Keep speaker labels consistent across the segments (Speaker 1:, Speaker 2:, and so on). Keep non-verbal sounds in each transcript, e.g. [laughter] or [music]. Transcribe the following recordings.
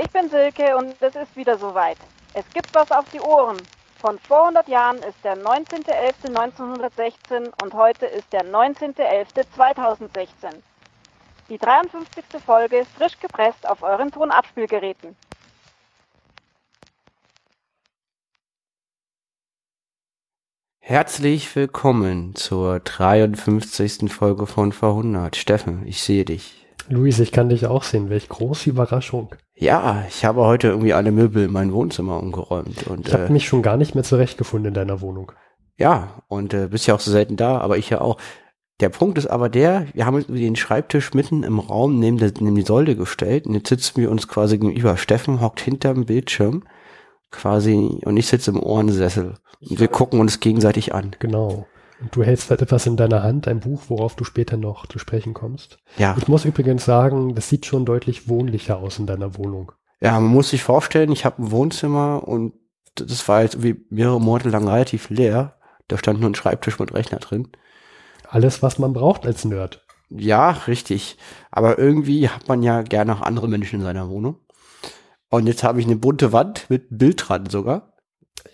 Speaker 1: Ich bin Silke und es ist wieder soweit. Es gibt was auf die Ohren. Von vor 100 Jahren ist der 19.11.1916 und heute ist der 19.11.2016. Die 53. Folge frisch gepresst auf euren Tonabspielgeräten.
Speaker 2: Herzlich willkommen zur 53. Folge von Verhundert. Steffen, ich sehe dich.
Speaker 3: Luis, ich kann dich auch sehen. Welch große Überraschung.
Speaker 2: Ja, ich habe heute irgendwie alle Möbel in mein Wohnzimmer umgeräumt. Und,
Speaker 3: ich habe
Speaker 2: äh,
Speaker 3: mich schon gar nicht mehr zurechtgefunden in deiner Wohnung.
Speaker 2: Ja, und äh, bist ja auch so selten da, aber ich ja auch. Der Punkt ist aber der, wir haben den Schreibtisch mitten im Raum neben, der, neben die Säule gestellt und jetzt sitzen wir uns quasi gegenüber. Steffen hockt hinterm Bildschirm quasi und ich sitze im Ohrensessel. Und wir gucken uns gegenseitig an.
Speaker 3: Genau. Und du hältst halt etwas in deiner Hand, ein Buch, worauf du später noch zu sprechen kommst.
Speaker 2: Ja.
Speaker 3: Ich muss übrigens sagen, das sieht schon deutlich wohnlicher aus in deiner Wohnung.
Speaker 2: Ja, man muss sich vorstellen, ich habe ein Wohnzimmer und das war jetzt wie mehrere Monate lang relativ leer. Da stand nur ein Schreibtisch mit Rechner drin.
Speaker 3: Alles, was man braucht als Nerd.
Speaker 2: Ja, richtig. Aber irgendwie hat man ja gerne auch andere Menschen in seiner Wohnung. Und jetzt habe ich eine bunte Wand mit Bild dran sogar.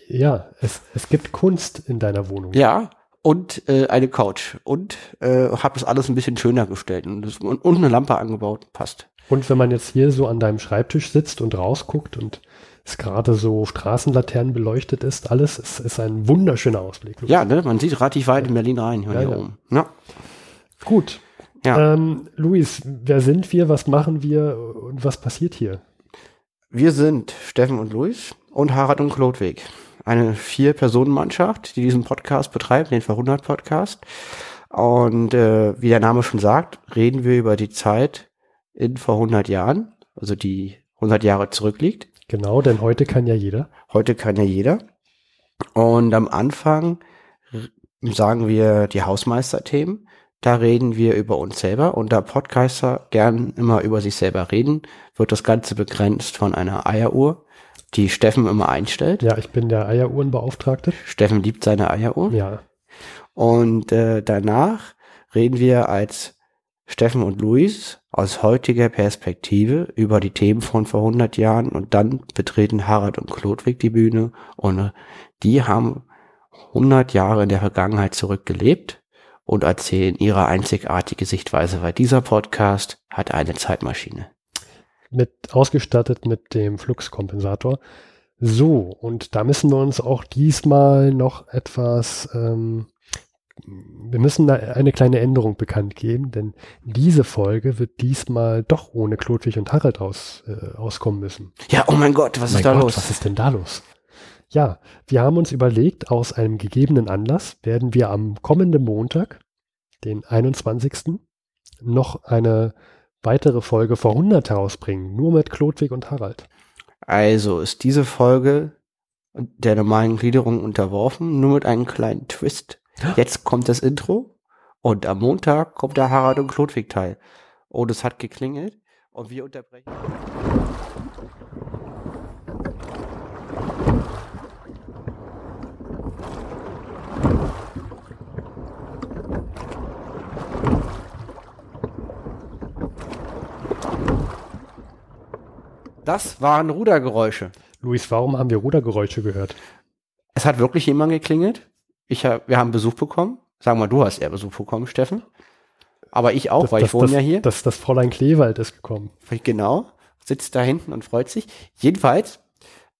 Speaker 3: Ja, es, es gibt Kunst in deiner Wohnung.
Speaker 2: Ja, und äh, eine Couch. Und äh, habe das alles ein bisschen schöner gestellt. Und, das, und, und eine Lampe angebaut. Passt.
Speaker 3: Und wenn man jetzt hier so an deinem Schreibtisch sitzt und rausguckt und es gerade so Straßenlaternen beleuchtet ist, alles ist, ist ein wunderschöner Ausblick.
Speaker 2: Ja, ne? man sieht relativ weit in Berlin rein hier,
Speaker 3: Ja,
Speaker 2: hier
Speaker 3: ja.
Speaker 2: oben. Ja.
Speaker 3: Gut.
Speaker 2: Ja.
Speaker 3: Ähm, Luis, wer sind wir, was machen wir und was passiert hier?
Speaker 2: Wir sind Steffen und Luis und Harald und Klodwig. Eine Vier-Personen-Mannschaft, die diesen Podcast betreibt, den Verhundert-Podcast. Und äh, wie der Name schon sagt, reden wir über die Zeit in vor 100 Jahren, also die 100 Jahre zurückliegt.
Speaker 3: Genau, denn heute kann ja jeder.
Speaker 2: Heute kann ja jeder. Und am Anfang sagen wir die Hausmeisterthemen. Da reden wir über uns selber. Und da Podcaster gern immer über sich selber reden, wird das Ganze begrenzt von einer Eieruhr, die Steffen immer einstellt.
Speaker 3: Ja, ich bin der Eieruhrenbeauftragte.
Speaker 2: Steffen liebt seine Eieruhr.
Speaker 3: Ja,
Speaker 2: Und äh, danach reden wir als Steffen und Luis aus heutiger Perspektive über die Themen von vor 100 Jahren und dann betreten Harald und Klodwig die Bühne und äh, die haben 100 Jahre in der Vergangenheit zurückgelebt und erzählen ihre einzigartige Sichtweise, weil dieser Podcast hat eine Zeitmaschine.
Speaker 3: Mit ausgestattet mit dem Fluxkompensator. So, und da müssen wir uns auch diesmal noch etwas, ähm, wir müssen da eine kleine Änderung bekannt geben, denn diese Folge wird diesmal doch ohne Klodwig und Harald aus, äh, auskommen müssen.
Speaker 2: Ja, oh mein Gott, was
Speaker 3: mein
Speaker 2: ist da
Speaker 3: Gott,
Speaker 2: los?
Speaker 3: Was ist denn da los? Ja, wir haben uns überlegt, aus einem gegebenen Anlass werden wir am kommenden Montag, den 21. noch eine weitere Folge vor 100 herausbringen, nur mit Klodwig und Harald.
Speaker 2: Also ist diese Folge der normalen Gliederung unterworfen, nur mit einem kleinen Twist. Jetzt kommt das Intro und am Montag kommt der Harald und Klodwig Teil. Und es hat geklingelt und wir unterbrechen. Das waren Rudergeräusche.
Speaker 3: Luis, warum haben wir Rudergeräusche gehört?
Speaker 2: Es hat wirklich jemand geklingelt. Ich hab, wir haben Besuch bekommen. Sagen wir, du hast eher Besuch bekommen, Steffen. Aber ich auch,
Speaker 3: Das-
Speaker 2: weil
Speaker 3: das-
Speaker 2: ich wohne
Speaker 3: das,
Speaker 2: ja hier.
Speaker 3: Das, das Fräulein Kleewald ist gekommen.
Speaker 2: Genau. Sitzt da hinten und freut sich. Jedenfalls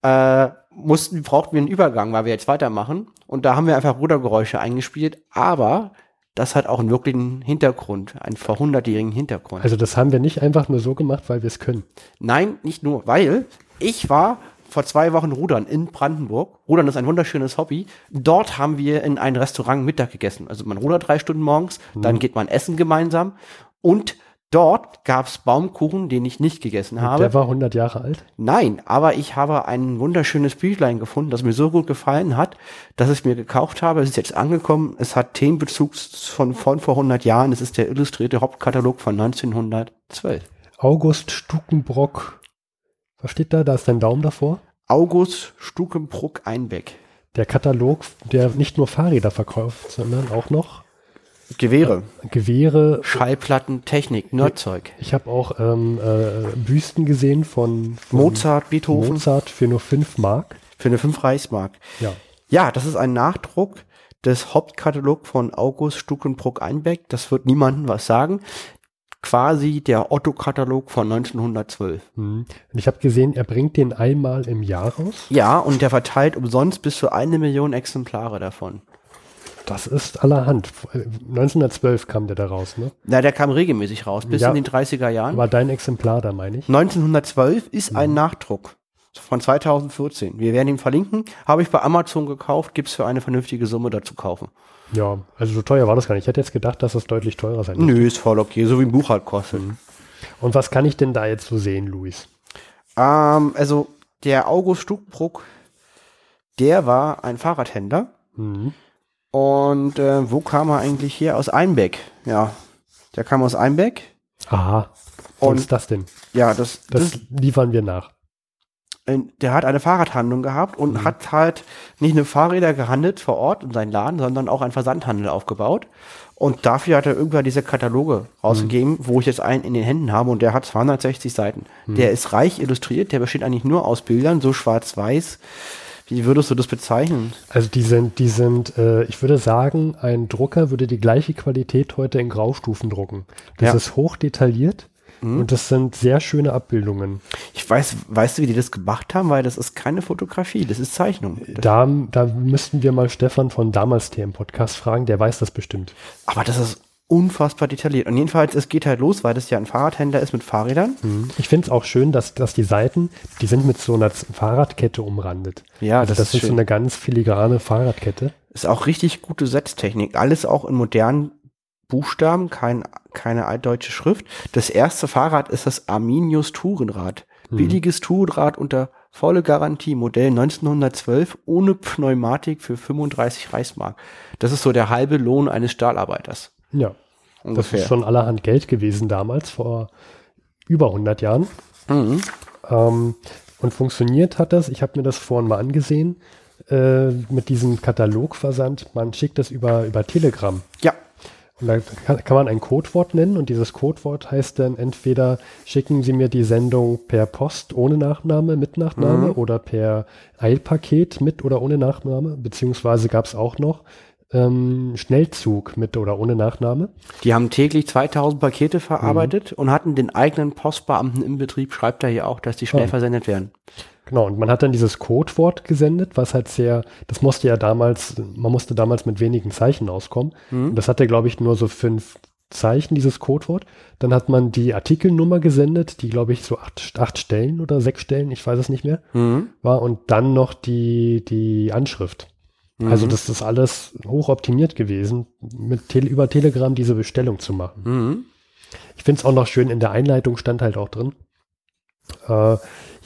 Speaker 2: äh, mussten, brauchten wir einen Übergang, weil wir jetzt weitermachen. Und da haben wir einfach Rudergeräusche eingespielt. Aber das hat auch einen wirklichen Hintergrund, einen vor hundertjährigen Hintergrund.
Speaker 3: Also das haben wir nicht einfach nur so gemacht, weil wir es können.
Speaker 2: Nein, nicht nur, weil ich war vor zwei Wochen rudern in Brandenburg. Rudern ist ein wunderschönes Hobby. Dort haben wir in einem Restaurant Mittag gegessen. Also man rudert drei Stunden morgens, dann geht man essen gemeinsam. Und dort gab's Baumkuchen, den ich nicht gegessen habe.
Speaker 3: Der war 100 Jahre alt.
Speaker 2: Nein, aber ich habe ein wunderschönes Büchlein gefunden, das mir so gut gefallen hat, dass ich mir gekauft habe. Es ist jetzt angekommen. Es hat Themenbezug von, von vor 100 Jahren. Es ist der illustrierte Hauptkatalog von 1912.
Speaker 3: August Stukenbrock. Was steht da? Da ist dein Daumen davor.
Speaker 2: August Stukenbruck Einbeck.
Speaker 3: Der Katalog, der nicht nur Fahrräder verkauft, sondern auch noch
Speaker 2: Gewehre,
Speaker 3: Gewehre.
Speaker 2: Schallplatten, Technik, Nerdzeug.
Speaker 3: Ich habe auch ähm, äh, Büsten gesehen von, von
Speaker 2: Mozart, Beethoven
Speaker 3: Mozart für nur 5 Mark.
Speaker 2: für eine 5 Reichsmark.
Speaker 3: Ja.
Speaker 2: Ja, das ist ein Nachdruck des Hauptkatalog von August Stuckenbruck Einbeck. Das wird niemandem was sagen. Quasi der Otto-Katalog von 1912.
Speaker 3: Hm. Und ich habe gesehen, er bringt den einmal im Jahr raus.
Speaker 2: Ja, und der verteilt umsonst bis zu eine Million Exemplare davon.
Speaker 3: Das ist allerhand. 1912 kam der da raus, ne?
Speaker 2: Na, der kam regelmäßig raus, bis
Speaker 3: Ja.
Speaker 2: in den 30er Jahren.
Speaker 3: War dein Exemplar da, meine ich?
Speaker 2: 1912 ist ein Nachdruck von 2014. Wir werden ihn verlinken. Habe ich bei Amazon gekauft, gibt's für eine vernünftige Summe dazu kaufen.
Speaker 3: Ja, also so teuer war das gar nicht. Ich hätte jetzt gedacht, dass das deutlich teurer sein müsste.
Speaker 2: Nö, ist voll okay, so wie ein Buch halt kostet.
Speaker 3: Und was kann ich denn da jetzt so sehen, Luis?
Speaker 2: Ähm, also der August Stuckenbruck, der war ein Fahrradhändler.
Speaker 3: Mhm.
Speaker 2: Und äh, wo kam er eigentlich her? Aus Einbeck. Ja, der kam aus Einbeck.
Speaker 3: Aha. Wo
Speaker 2: Und-
Speaker 3: ist das denn?
Speaker 2: Ja, das, das,
Speaker 3: Das liefern wir nach.
Speaker 2: der hat eine Fahrradhandlung gehabt und hat halt nicht nur Fahrräder gehandelt vor Ort in seinen Laden, sondern auch einen Versandhandel aufgebaut. Und dafür hat er irgendwann diese Kataloge rausgegeben, wo ich jetzt einen in den Händen habe und der hat 260 Seiten. Der ist reich illustriert, der besteht eigentlich nur aus Bildern, so schwarz-weiß. Wie würdest du das bezeichnen?
Speaker 3: Also die sind, die sind, äh, ich würde sagen, ein Drucker würde die gleiche Qualität heute in Graustufen drucken. Das
Speaker 2: Ja. Mhm.
Speaker 3: ist hoch detailliert und das sind sehr schöne Abbildungen.
Speaker 2: Ich weiß, weißt du, wie die das gemacht haben? Weil das ist keine Fotografie, das ist Zeichnung.
Speaker 3: Da, da müssten wir mal Stefan von damals im Podcast fragen, der weiß das bestimmt.
Speaker 2: Aber das ist unfassbar detailliert. Und jedenfalls, es geht halt los, weil das ja ein Fahrradhändler ist mit Fahrrädern.
Speaker 3: Ich finde es auch schön, dass, dass die Seiten, die sind mit so einer Fahrradkette umrandet.
Speaker 2: Ja,
Speaker 3: also
Speaker 2: das
Speaker 3: das,
Speaker 2: ist
Speaker 3: ist so eine ganz filigrane Fahrradkette.
Speaker 2: Ist auch richtig gute Setztechnik. Alles auch in modernen Buchstaben, kein, keine altdeutsche Schrift. Das erste Fahrrad ist das Arminius Tourenrad. Billiges Tourenrad unter volle Garantie, Modell 1912, ohne Pneumatik für 35 Reichsmark. Das ist so der halbe Lohn eines Stahlarbeiters.
Speaker 3: Ja, das
Speaker 2: Ungefähr.
Speaker 3: ist schon allerhand Geld gewesen damals, vor über 100 Jahren.
Speaker 2: Mhm.
Speaker 3: Ähm, und funktioniert hat das, ich habe mir das vorhin mal angesehen, äh, mit diesem Katalogversand. Man schickt das über, über Telegram.
Speaker 2: Ja,
Speaker 3: Und da kann, kann man ein Codewort nennen und dieses Codewort heißt dann entweder schicken Sie mir die Sendung per Post ohne Nachname, mit Nachname oder per Eilpaket mit oder ohne Nachname, beziehungsweise gab es auch noch ähm, Schnellzug mit oder ohne Nachname.
Speaker 2: die haben täglich 2000 Pakete verarbeitet und hatten den eigenen Postbeamten im Betrieb, schreibt er hier auch, dass die schnell
Speaker 3: Oh.
Speaker 2: versendet werden.
Speaker 3: Genau, und man hat dann dieses Codewort gesendet, was halt sehr, das musste ja damals, man musste damals mit wenigen Zeichen auskommen. Und das hatte, glaube ich, nur so fünf Zeichen, dieses Codewort. Dann hat man die Artikelnummer gesendet, die, glaube ich, so acht, acht Stellen oder sechs Stellen, ich weiß es nicht mehr,
Speaker 2: Mhm.
Speaker 3: war. Und dann noch die, die Anschrift. Also das ist alles hochoptimiert gewesen, mit Tele über Telegram diese Bestellung zu machen.
Speaker 2: Mhm.
Speaker 3: Ich finde es auch noch schön, in der Einleitung stand halt auch drin, äh,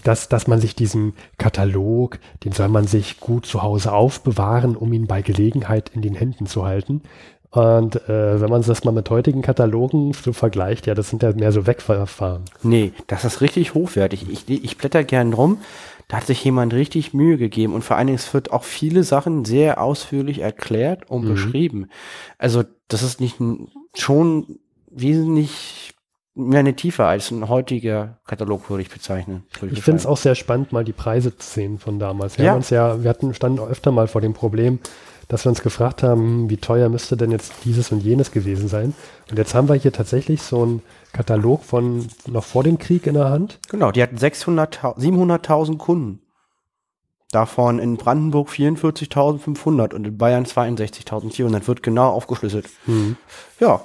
Speaker 3: dass, dass man sich diesen Katalog, den soll man sich gut zu Hause aufbewahren, um ihn bei Gelegenheit in den Händen zu halten. Und äh, wenn man das mal mit heutigen Katalogen so vergleicht, ja, das sind ja mehr so Wegverfahren.
Speaker 2: Nee, das ist richtig hochwertig. Ich, ich blätter gern rum. Da hat sich jemand richtig Mühe gegeben und vor allen Dingen, es wird auch viele Sachen sehr ausführlich erklärt und beschrieben. Also, das ist nicht schon wesentlich mehr eine Tiefe als ein heutiger Katalog, würde ich bezeichnen. würde
Speaker 3: Ich finde es auch sehr spannend, mal die Preise zu sehen von damals. Wir
Speaker 2: Ja.
Speaker 3: haben uns ja, wir hatten, standen öfter mal vor dem Problem, dass wir uns gefragt haben, wie teuer müsste denn jetzt dieses und jenes gewesen sein? Und jetzt haben wir hier tatsächlich so einen Katalog von noch vor dem Krieg in der Hand.
Speaker 2: Genau, die hatten 600.000 700.000 Kunden. Davon in Brandenburg 44.500 und in Bayern 62.400. Wird genau aufgeschlüsselt. Ja,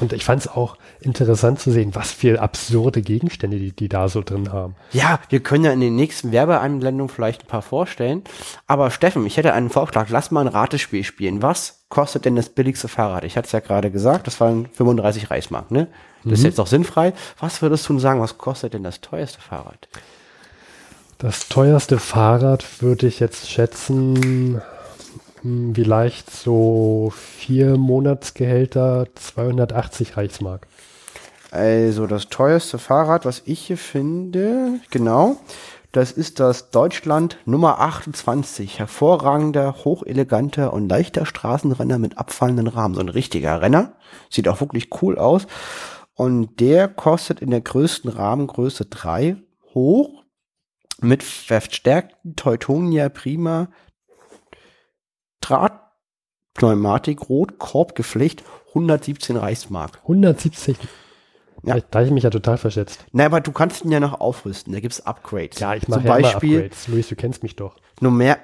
Speaker 3: Und ich fand es auch interessant zu sehen, was für absurde Gegenstände die, die da so drin haben.
Speaker 2: Ja, wir können ja in den nächsten Werbeeinblendungen vielleicht ein paar vorstellen. Aber Steffen, ich hätte einen Vorschlag. Lass mal ein Ratespiel spielen. Was kostet denn das billigste Fahrrad? Ich hatte es ja gerade gesagt, das waren 35 Reichsmark, ne? Das ist jetzt auch sinnfrei. Was würdest du sagen, was kostet denn das teuerste Fahrrad?
Speaker 3: Das teuerste Fahrrad würde ich jetzt schätzen, vielleicht so vier Monatsgehälter, 280 Reichsmark.
Speaker 2: Also das teuerste Fahrrad, was ich hier finde, genau, Das ist das Deutschland Nummer 28. Hervorragender, hocheleganter und leichter Straßenrenner mit abfallenden Rahmen. So ein richtiger Renner. Sieht auch wirklich cool aus. Und der kostet in der größten Rahmengröße 3 hoch mit verstärkten Teutonia Prima Draht Pneumatik Rot Korbgeflecht 117 Reichsmark.
Speaker 3: 170.
Speaker 2: Ja.
Speaker 3: Da, habe ich mich ja total verschätzt.
Speaker 2: Na, aber du kannst ihn ja noch aufrüsten. Da gibt's Upgrades.
Speaker 3: Ja, ich
Speaker 2: Zum
Speaker 3: mache ja immer
Speaker 2: Beispiel
Speaker 3: Upgrades. Luis, du kennst mich doch.
Speaker 2: nur mehr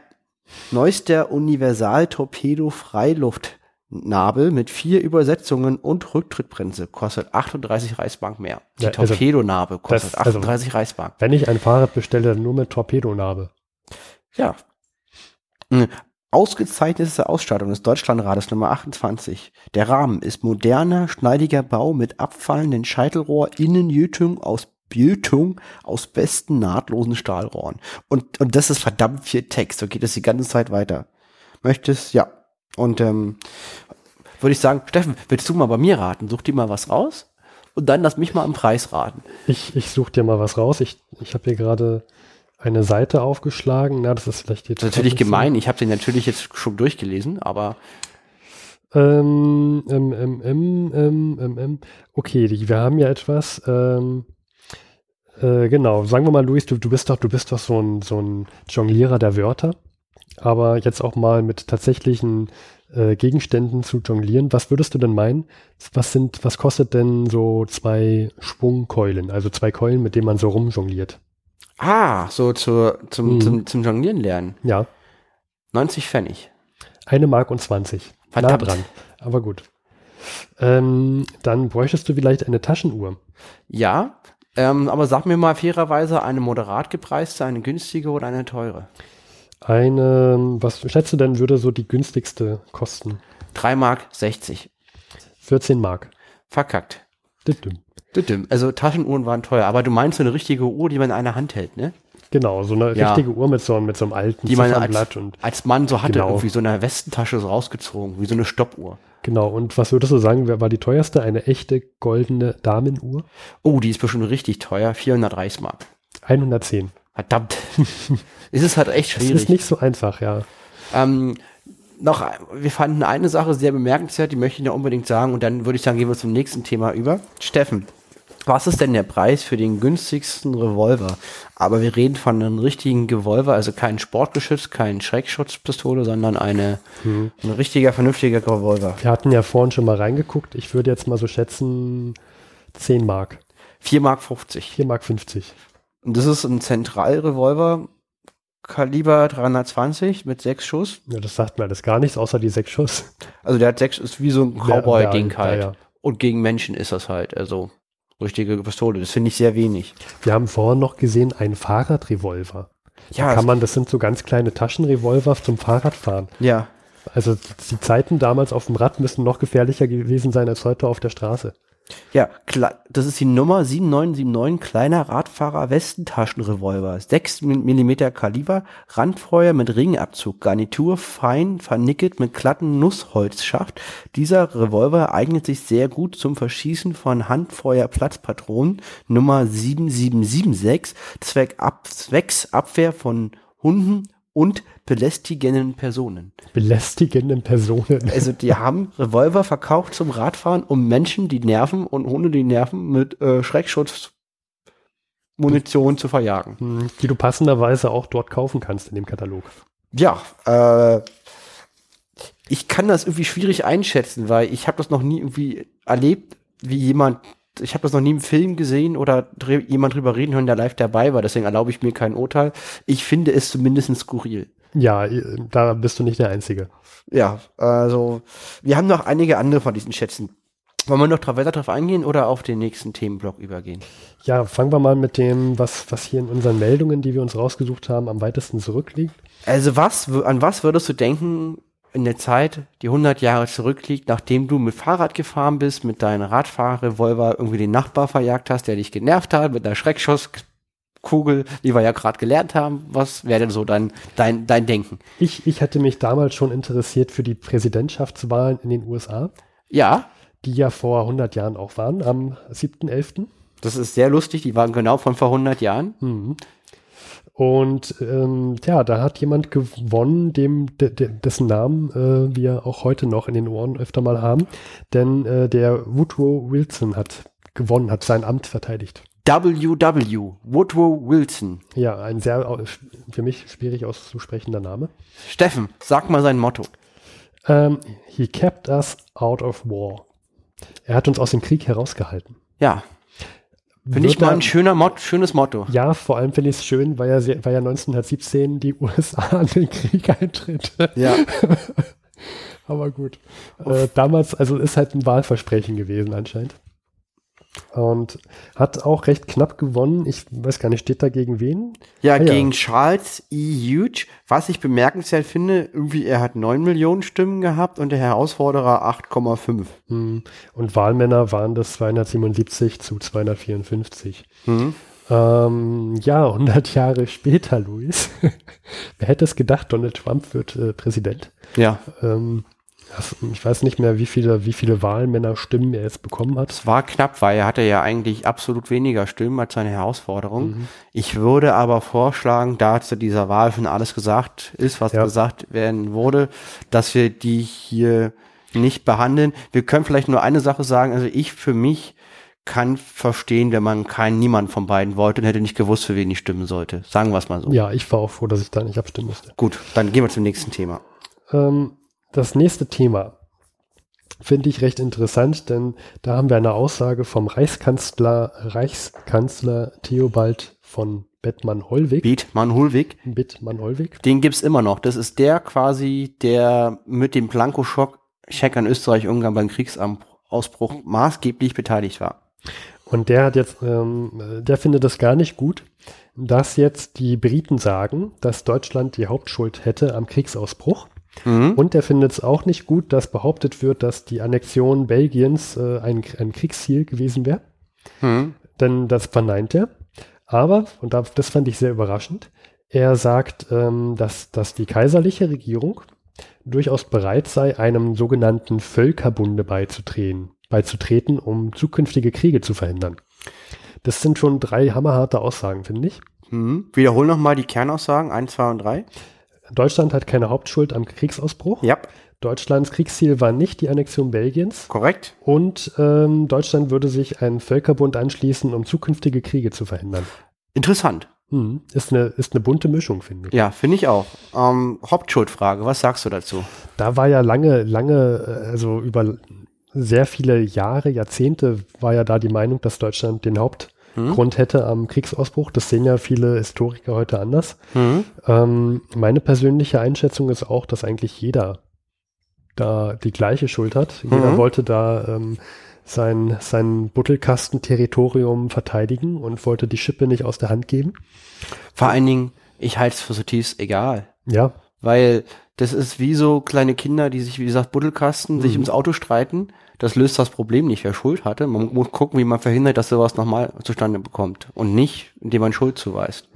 Speaker 2: neuester Universal Torpedo Freiluftnabel mit vier Übersetzungen und Rücktrittbremse kostet 38 Reichsmark mehr. Die
Speaker 3: Ja, also
Speaker 2: Torpedonarbe kostet
Speaker 3: das- also-
Speaker 2: 38 Reichsmark.
Speaker 3: Wenn ich ein Fahrrad bestelle, dann nur mit Torpedonarbe.
Speaker 2: Ja. Ausgezeichnete Ausstattung des Deutschlandrades Nummer 28. Der Rahmen ist moderner, schneidiger Bau mit abfallenden Scheitelrohr, Innenjötung aus Bjötung aus besten nahtlosen Stahlrohren. Und, und das ist verdammt viel Text. So geht es die ganze Zeit weiter. Möchtest, ja. Und ähm, würde ich sagen, Steffen, willst du mal bei mir raten? Such dir mal was raus und dann lass mich mal im Preis raten.
Speaker 3: Ich, ich suche dir mal was raus. Ich, ich habe hier gerade eine Seite aufgeschlagen. Na, das ist vielleicht jetzt.
Speaker 2: Ist natürlich gemein. Ich habe den natürlich jetzt schon durchgelesen, aber
Speaker 3: Ähm, ähm, ähm, ähm, ähm, ähm, ähm. Okay, wir haben ja etwas. Ähm, äh, genau, sagen wir mal, Luis, du, du bist doch, du bist doch so ein, so ein Jonglierer der Wörter. Aber jetzt auch mal mit tatsächlichen äh, Gegenständen zu jonglieren. Was würdest du denn meinen? Was sind, was kostet denn so zwei Schwungkeulen? Also zwei Keulen, mit denen man so rumjongliert.
Speaker 2: Ah, so zur, zum,
Speaker 3: Mhm.
Speaker 2: zum, zum Jonglieren lernen.
Speaker 3: Ja,
Speaker 2: 90 Pfennig.
Speaker 3: eine Mark und 20.
Speaker 2: Verdammt.
Speaker 3: Nah dran. Aber gut. Ähm, dann bräuchtest du vielleicht eine Taschenuhr.
Speaker 2: Ja, ähm, aber sag mir mal fairerweise eine moderat gepreiste, eine günstige oder eine teure.
Speaker 3: Eine, was schätzt du denn, würde so die günstigste kosten?
Speaker 2: 3 Mark 60.
Speaker 3: 14 Mark.
Speaker 2: Verkackt. Also Taschenuhren waren teuer, aber du meinst so eine richtige Uhr, die man in einer Hand hält, ne?
Speaker 3: Genau, so eine
Speaker 2: Ja.
Speaker 3: richtige Uhr mit so, mit so einem alten
Speaker 2: Die man als,
Speaker 3: und
Speaker 2: als Mann so hatte,
Speaker 3: Genau.
Speaker 2: irgendwie so in einer Westentasche so rausgezogen, wie so eine Stoppuhr.
Speaker 3: genau. Und was würdest du sagen, wer war die teuerste? Eine echte goldene Damenuhr?
Speaker 2: Oh, die ist bestimmt richtig teuer, 400 Reichsmark.
Speaker 3: 110.
Speaker 2: Verdammt. [laughs] es ist halt echt schwierig.
Speaker 3: ist nicht so einfach, ja.
Speaker 2: Ähm, noch, wir fanden eine Sache sehr bemerkenswert, die möchte ich noch unbedingt sagen und dann würde ich sagen, gehen wir zum nächsten Thema über. Steffen, was ist denn der Preis für den günstigsten Revolver? Aber wir reden von einem richtigen Revolver, also kein Sportgeschütz, kein Schreckschutzpistole, sondern eine, ein richtiger, vernünftiger Revolver.
Speaker 3: Wir hatten ja vorhin schon mal reingeguckt. Ich würde jetzt mal so schätzen 10 Mark.
Speaker 2: 4 Mark 50.
Speaker 3: 4 Mark 50.
Speaker 2: Und das ist ein Zentralrevolver, Kaliber 320 mit sechs Schuss.
Speaker 3: Ja, das sagt mir alles gar nichts, außer die sechs Schuss.
Speaker 2: Also der hat sechs, ist wie so ein Cowboy-Ding halt.
Speaker 3: ja, ja.
Speaker 2: Und gegen Menschen ist das halt, also richtige Pistole. Das finde ich sehr wenig.
Speaker 3: Wir haben vorhin noch gesehen, ein Fahrradrevolver.
Speaker 2: Ja,
Speaker 3: Kann man, das sind so ganz kleine Taschenrevolver zum Fahrradfahren.
Speaker 2: ja.
Speaker 3: Also die Zeiten damals auf dem Rad müssen noch gefährlicher gewesen sein als heute auf der Straße.
Speaker 2: Ja, das ist die Nummer 7979, kleiner Radfahrer Westentaschenrevolver. 6 mm Kaliber, Randfeuer mit Ringabzug, Garnitur fein vernickelt mit glatten Nussholzschaft. Dieser Revolver eignet sich sehr gut zum Verschießen von Handfeuerplatzpatronen Nummer 7776, Zweck Ab Zwecks Abwehr von Hunden und belästigenden Personen.
Speaker 3: Belästigenden Personen.
Speaker 2: Also die [laughs] haben Revolver verkauft zum Radfahren, um Menschen, die nerven und Hunde, die nerven, mit äh, Schreckschutzmunition zu verjagen.
Speaker 3: Hm, Die du passenderweise auch dort kaufen kannst in dem Katalog.
Speaker 2: Ja, äh, ich kann das irgendwie schwierig einschätzen, weil ich habe das noch nie irgendwie erlebt, wie jemand, ich habe das noch nie im Film gesehen oder dr jemand drüber reden hören, der live dabei war. Deswegen erlaube ich mir kein Urteil. Ich finde es zumindest skurril.
Speaker 3: Ja, äh, da bist du nicht der Einzige.
Speaker 2: Ja, also wir haben noch einige andere von diesen Schätzen. Wollen wir noch weiter drauf eingehen oder auf den nächsten Themenblock übergehen?
Speaker 3: Ja, fangen wir mal mit dem, was, was hier in unseren Meldungen, die wir uns rausgesucht haben, am weitesten zurückliegt.
Speaker 2: Also was, an was würdest du denken in der Zeit, die 100 Jahre zurückliegt, nachdem du mit Fahrrad gefahren bist, mit deinem Radfahrrevolver irgendwie den Nachbar verjagt hast, der dich genervt hat, mit einer Schreckschusskugel, wie wir ja gerade gelernt haben. Was wäre denn so dein, dein, dein Denken?
Speaker 3: Ich, ich hatte mich damals schon interessiert für die Präsidentschaftswahlen in den USA,
Speaker 2: Ja,
Speaker 3: die ja vor 100 Jahren auch waren, am 7.11.
Speaker 2: das ist sehr lustig, die waren genau von vor 100 Jahren.
Speaker 3: Mhm. Und ähm, ja, da hat jemand gewonnen, dem, de, de, dessen Namen äh, wir auch heute noch in den Ohren öfter mal haben. Denn äh, der Woodrow Wilson hat gewonnen, hat sein Amt verteidigt.
Speaker 2: WW, Woodrow Wilson.
Speaker 3: Ja, ein sehr für mich schwierig auszusprechender Name.
Speaker 2: Steffen, sag mal sein Motto.
Speaker 3: Ähm, he kept us out of war. Er hat uns aus dem Krieg herausgehalten.
Speaker 2: Ja, finde ich mal ein schöner Mot schönes Motto.
Speaker 3: Ja, vor allem finde ich es schön, weil ja, weil ja 1917 die [laughs] USA an den Krieg eintritt.
Speaker 2: Ja. [laughs]
Speaker 3: Aber gut. Äh, damals, also ist halt ein Wahlversprechen gewesen anscheinend. Und hat auch recht knapp gewonnen. Ich weiß gar nicht, steht da gegen wen?
Speaker 2: Ja,
Speaker 3: Ah, ja.
Speaker 2: gegen Charles E. Huge. Was ich bemerkenswert finde, irgendwie er hat 9 Millionen Stimmen gehabt und der Herausforderer 8,5.
Speaker 3: Hm. Und Wahlmänner waren das 277 zu 254.
Speaker 2: Mhm.
Speaker 3: Ähm, ja, 100 Jahre später, Luis. [laughs] Wer hätte es gedacht, Donald Trump wird äh, Präsident?
Speaker 2: Ja,
Speaker 3: Ähm, ich weiß nicht mehr, wie viele, wie viele Wahlmänner Stimmen er jetzt bekommen hat.
Speaker 2: es war knapp, weil er hatte ja eigentlich absolut weniger Stimmen als seine Herausforderung.
Speaker 3: Mhm.
Speaker 2: Ich würde aber vorschlagen, da zu dieser Wahl schon alles gesagt ist, was
Speaker 3: Ja.
Speaker 2: gesagt werden wurde, dass wir die hier nicht behandeln. Wir können vielleicht nur eine Sache sagen. Also ich für mich kann verstehen, wenn man keinen niemand von beiden wollte und hätte nicht gewusst, für wen ich stimmen sollte. Sagen wir es mal so.
Speaker 3: Ja, ich war auch froh, dass ich da nicht abstimmen musste.
Speaker 2: Gut, dann gehen wir zum nächsten Thema.
Speaker 3: Ähm, das nächste Thema finde ich recht interessant, denn da haben wir eine Aussage vom Reichskanzler, Reichskanzler Theobald von Bettmann-Hollweg.
Speaker 2: Bethmann Hulwig,
Speaker 3: Bettmann-Hollweg.
Speaker 2: den gibt's immer noch. Das ist der quasi, der mit dem Blankoschock Check an Österreich-Ungarn beim Kriegsausbruch maßgeblich beteiligt war.
Speaker 3: Und der hat jetzt, ähm, äh, der findet es gar nicht gut, dass jetzt die Briten sagen, dass Deutschland die Hauptschuld hätte am Kriegsausbruch.
Speaker 2: Mhm.
Speaker 3: Und er findet es auch nicht gut, dass behauptet wird, dass die Annexion Belgiens äh, ein, ein Kriegsziel gewesen wäre.
Speaker 2: Mhm.
Speaker 3: Denn das verneint er. Aber, und da- das fand ich sehr überraschend, er sagt, ähm, dass, dass die kaiserliche Regierung durchaus bereit sei, einem sogenannten Völkerbunde beizutreten, beizutreten, um zukünftige Kriege zu verhindern. Das sind schon drei hammerharte Aussagen, finde ich.
Speaker 2: Mhm. Wiederhol nochmal die Kernaussagen, 1, 2 und 3.
Speaker 3: Deutschland hat keine Hauptschuld am Kriegsausbruch.
Speaker 2: Ja,
Speaker 3: Deutschlands Kriegsziel war nicht die Annexion Belgiens.
Speaker 2: korrekt.
Speaker 3: Und ähm, Deutschland würde sich einen Völkerbund anschließen, um zukünftige Kriege zu verhindern.
Speaker 2: Interessant.
Speaker 3: Hm, ist, eine, ist eine bunte Mischung, finde ich.
Speaker 2: Ja, finde ich auch. Ähm, Hauptschuldfrage, was sagst du dazu?
Speaker 3: Da war ja lange, lange, äh, also über sehr viele Jahre, Jahrzehnte war ja da die Meinung, dass Deutschland den Hauptgrund hätte am Kriegsausbruch. Das sehen ja viele Historiker heute anders.
Speaker 2: Mhm.
Speaker 3: Ähm, meine persönliche Einschätzung ist auch, dass eigentlich jeder da die gleiche Schuld hat. Jeder
Speaker 2: Mhm.
Speaker 3: wollte da ähm, sein, sein Buttelkasten-Territorium verteidigen und wollte die Schippe nicht aus der Hand geben.
Speaker 2: Vor allen Dingen, ich halte es für zutiefst egal.
Speaker 3: Ja,
Speaker 2: Weil das ist wie so kleine Kinder, die sich, wie gesagt, Buddelkasten, sich ums Auto streiten. Das löst das Problem nicht, wer Schuld hatte. Man muss gucken, wie man verhindert, dass sowas nochmal zustande bekommt. Und nicht, indem man Schuld zuweist.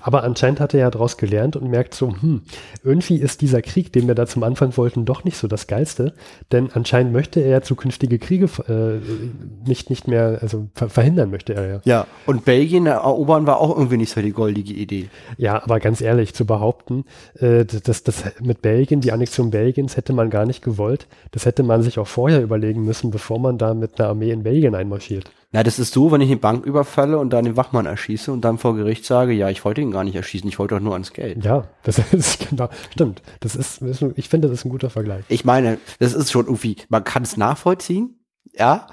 Speaker 3: Aber anscheinend hat er ja daraus gelernt und merkt so, hm, irgendwie ist dieser Krieg, den wir da zum Anfang wollten, doch nicht so das Geilste. Denn anscheinend möchte er zukünftige Kriege äh, nicht, nicht mehr, also ver verhindern möchte er ja.
Speaker 2: Ja. Und Belgien erobern war auch irgendwie nicht so die goldige Idee.
Speaker 3: Ja, aber ganz ehrlich, zu behaupten, äh, das, das mit Belgien, die Annexion Belgiens hätte man gar nicht gewollt. Das hätte man sich auch vorher überlegen müssen, bevor man da mit einer Armee in Belgien einmarschiert.
Speaker 2: Na, das ist so, wenn ich eine Bank überfalle und dann den Wachmann erschieße und dann vor Gericht sage, ja, ich wollte ihn gar nicht erschießen, ich wollte doch nur ans Geld.
Speaker 3: Ja, das [laughs] ist genau, stimmt. Das ist, ich finde, das ist ein guter Vergleich.
Speaker 2: Ich meine, das ist schon irgendwie, man kann es nachvollziehen, ja,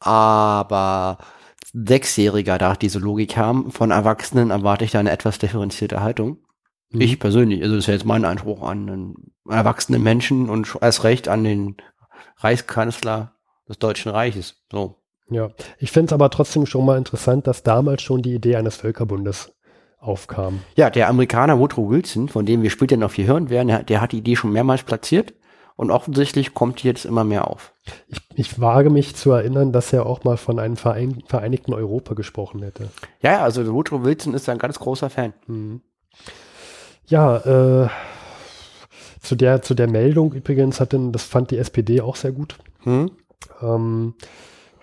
Speaker 2: aber Sechsjähriger darf diese Logik haben. Von Erwachsenen erwarte ich da eine etwas differenzierte Haltung.
Speaker 3: Mhm.
Speaker 2: Ich persönlich, also das ist ja jetzt mein Anspruch an einen erwachsenen Menschen und erst recht an den Reichskanzler des Deutschen Reiches. So.
Speaker 3: Ja, ich finde es aber trotzdem schon mal interessant, dass damals schon die Idee eines Völkerbundes aufkam.
Speaker 2: Ja, der Amerikaner Woodrow Wilson, von dem wir später noch viel hören werden, der, der hat die Idee schon mehrmals platziert und offensichtlich kommt die jetzt immer mehr auf.
Speaker 3: Ich, ich wage mich zu erinnern, dass er auch mal von einem Verein, vereinigten Europa gesprochen hätte.
Speaker 2: Ja, also Woodrow Wilson ist ein ganz großer Fan.
Speaker 3: Mhm. Ja, äh, zu der, zu der Meldung übrigens hat denn, das fand die SPD auch sehr gut.
Speaker 2: Hm?
Speaker 3: Ähm,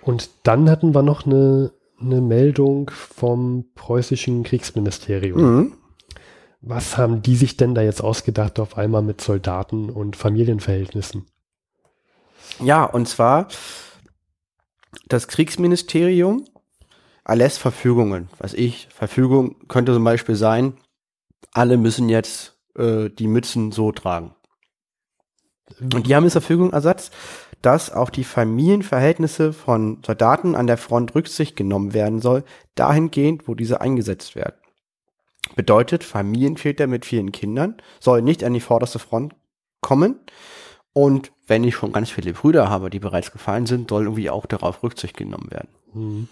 Speaker 3: und dann hatten wir noch eine, eine Meldung vom preußischen Kriegsministerium.
Speaker 2: Mhm.
Speaker 3: Was haben die sich denn da jetzt ausgedacht auf einmal mit Soldaten und Familienverhältnissen?
Speaker 2: Ja, und zwar das Kriegsministerium erlässt Verfügungen. Was ich, Verfügung könnte zum Beispiel sein, alle müssen jetzt äh, die Mützen so tragen. Und die haben jetzt Verfügung Ersatz, dass auf die Familienverhältnisse von Soldaten an der Front Rücksicht genommen werden soll, dahingehend, wo diese eingesetzt werden. Bedeutet, Familienväter mit vielen Kindern sollen nicht an die vorderste Front kommen. Und wenn ich schon ganz viele Brüder habe, die bereits gefallen sind, soll irgendwie auch darauf Rücksicht genommen werden.
Speaker 3: Hm.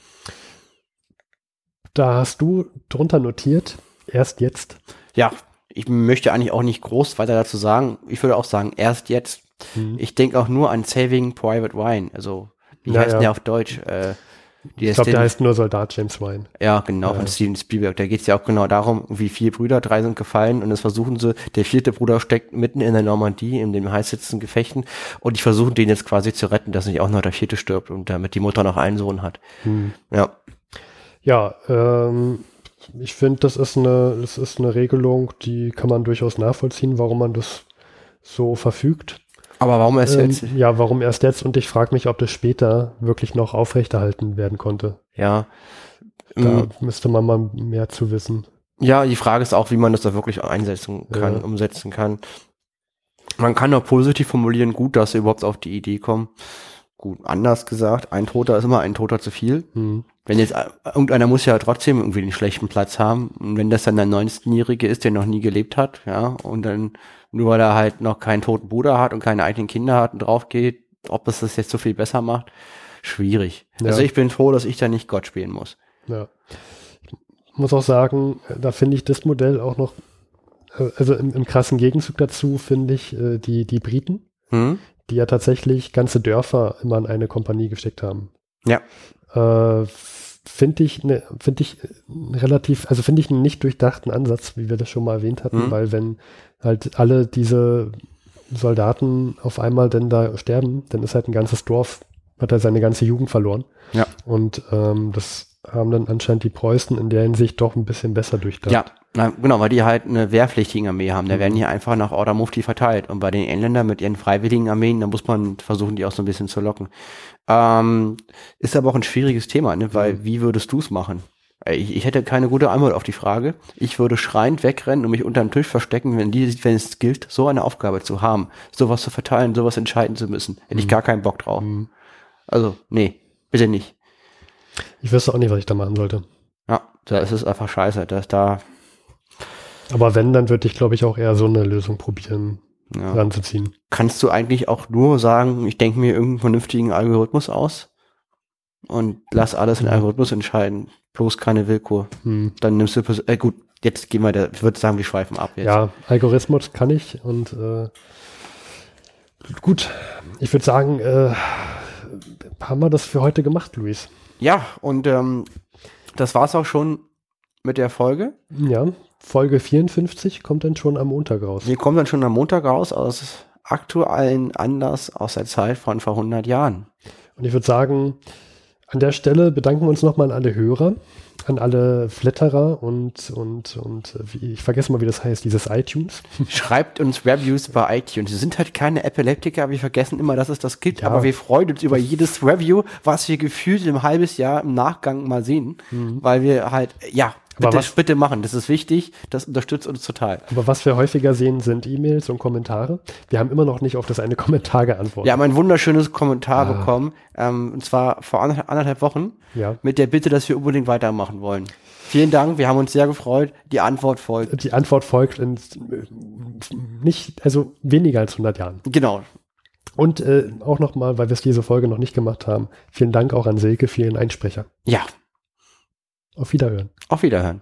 Speaker 3: Da hast du drunter notiert, erst jetzt.
Speaker 2: Ja, ich möchte eigentlich auch nicht groß weiter dazu sagen. Ich würde auch sagen, erst jetzt.
Speaker 3: Hm.
Speaker 2: Ich denke auch nur an Saving Private Ryan. Also, wie
Speaker 3: Ja,
Speaker 2: heißt
Speaker 3: ja.
Speaker 2: der auf Deutsch? Äh,
Speaker 3: Ich glaube,
Speaker 2: den-
Speaker 3: der heißt nur Soldat James Ryan.
Speaker 2: Ja, genau,
Speaker 3: Ja.
Speaker 2: von Steven Spielberg. Da geht es ja auch genau darum, wie vier Brüder, drei sind gefallen und das versuchen sie, der vierte Bruder steckt mitten in der Normandie, in dem heißsitzenden Gefechten und die versuchen den jetzt quasi zu retten, dass nicht auch noch der vierte stirbt und damit die Mutter noch einen Sohn hat.
Speaker 3: Hm.
Speaker 2: Ja,
Speaker 3: Ja, ähm, ich finde, das ist eine, das ist eine Regelung, die kann man durchaus nachvollziehen, warum man das so verfügt.
Speaker 2: aber warum erst
Speaker 3: Ähm,
Speaker 2: jetzt?
Speaker 3: ja, warum erst jetzt? Und ich frage mich, ob das später wirklich noch aufrechterhalten werden konnte.
Speaker 2: Ja.
Speaker 3: Da
Speaker 2: Mm,
Speaker 3: müsste man mal mehr zu wissen.
Speaker 2: Ja, die Frage ist auch, wie man das da wirklich einsetzen kann,
Speaker 3: Ja.
Speaker 2: umsetzen kann. Man kann auch positiv formulieren, gut, dass sie überhaupt auf die Idee kommen. Gut, anders gesagt, ein Toter ist immer ein Toter zu viel.
Speaker 3: Hm.
Speaker 2: Wenn jetzt äh, irgendeiner muss ja trotzdem irgendwie einen schlechten Platz haben. Und wenn das dann der 19-Jährige ist, der noch nie gelebt hat, ja, und dann nur weil er halt noch keinen toten Bruder hat und keine eigenen Kinder hat und drauf geht, ob es das jetzt so viel besser macht, schwierig.
Speaker 3: Ja.
Speaker 2: Also ich bin froh, dass ich da nicht Gott spielen muss.
Speaker 3: Ja. Ich muss auch sagen, da finde ich das Modell auch noch, äh, also im, im krassen Gegenzug dazu finde ich äh, die, die Briten,
Speaker 2: Hm?
Speaker 3: die ja tatsächlich ganze Dörfer immer in eine Kompanie gesteckt haben.
Speaker 2: Ja.
Speaker 3: Äh, finde ich, ne, finde ich äh, relativ, also finde ich einen nicht durchdachten Ansatz, wie wir das schon mal erwähnt hatten,
Speaker 2: Mhm.
Speaker 3: weil wenn halt alle diese Soldaten auf einmal denn da sterben, dann ist halt ein ganzes Dorf, hat er seine ganze Jugend verloren.
Speaker 2: Ja.
Speaker 3: Und ähm, das haben dann anscheinend die Preußen in der Hinsicht doch ein bisschen besser durchdacht.
Speaker 2: Ja, na, genau, weil die halt eine wehrpflichtige Armee haben. Da
Speaker 3: Mhm.
Speaker 2: werden die einfach nach Order Mufti verteilt. Und bei den Engländern mit ihren freiwilligen Armeen, da muss man versuchen, die auch so ein bisschen zu locken. Ähm, ist aber auch ein schwieriges Thema, ne? weil
Speaker 3: Mhm.
Speaker 2: wie würdest du es machen? Äh, Ich, ich hätte keine gute Antwort auf die Frage. Ich würde schreiend wegrennen und mich unterm Tisch verstecken, wenn, die, wenn es gilt, so eine Aufgabe zu haben, sowas zu verteilen, sowas entscheiden zu müssen. Hätte ich
Speaker 3: Mhm.
Speaker 2: gar keinen Bock drauf.
Speaker 3: Mhm.
Speaker 2: Also, nee, bitte nicht.
Speaker 3: Ich wüsste auch nicht, was ich da machen sollte.
Speaker 2: Ja, da ist es einfach scheiße, dass da,
Speaker 3: Aber wenn, dann würde ich, glaube ich, auch eher so eine Lösung probieren,
Speaker 2: ja.
Speaker 3: ranzuziehen.
Speaker 2: kannst du eigentlich auch nur sagen, ich denke mir irgendeinen vernünftigen Algorithmus aus und lass alles in. Algorithmus entscheiden, bloß keine Willkür.
Speaker 3: Hm.
Speaker 2: Dann nimmst du, äh, gut, jetzt gehen wir, da, ich würde sagen, wir schweifen ab jetzt.
Speaker 3: Ja, Algorithmus kann ich und äh, gut, ich würde sagen, äh, haben wir das für heute gemacht, Luis?
Speaker 2: Ja, und ähm, das war's auch schon mit der Folge.
Speaker 3: Ja, Folge 54 kommt dann schon am Montag raus.
Speaker 2: Wir kommen dann schon am Montag raus aus aktuellen Anlass aus der Zeit von vor 100 Jahren.
Speaker 3: Und ich würde sagen, an der Stelle bedanken wir uns nochmal an alle Hörer, an alle Flatterer und, und, und äh, ich vergesse mal, wie das heißt, dieses iTunes. [laughs]
Speaker 2: Schreibt uns Reviews bei iTunes. Wir sind halt keine Epileptiker, wir vergessen immer, dass es das gibt.
Speaker 3: Ja.
Speaker 2: Aber wir freuen uns über jedes Review, was wir gefühlt im halbes Jahr im Nachgang mal sehen. Weil wir halt, ja,
Speaker 3: Aber
Speaker 2: bitte,
Speaker 3: was-
Speaker 2: bitte machen. Das ist wichtig. Das unterstützt uns total.
Speaker 3: Aber was wir häufiger sehen, sind E-Mails und Kommentare. Wir haben immer noch nicht auf das eine Kommentar geantwortet.
Speaker 2: Wir haben ein wunderschönes Kommentar
Speaker 3: Ah.
Speaker 2: bekommen. Ähm, und zwar vor anderthalb, Wochen
Speaker 3: ja.
Speaker 2: mit der Bitte, dass wir unbedingt weitermachen wollen. Vielen Dank, wir haben uns sehr gefreut. Die Antwort folgt.
Speaker 3: Die Antwort folgt in nicht, also weniger als 100 Jahren.
Speaker 2: Genau.
Speaker 3: Und äh, auch nochmal, weil wir es diese Folge noch nicht gemacht haben, vielen Dank auch an Silke ihren Einsprecher.
Speaker 2: Ja,
Speaker 3: Auf Wiederhören.
Speaker 2: auf Wiederhören.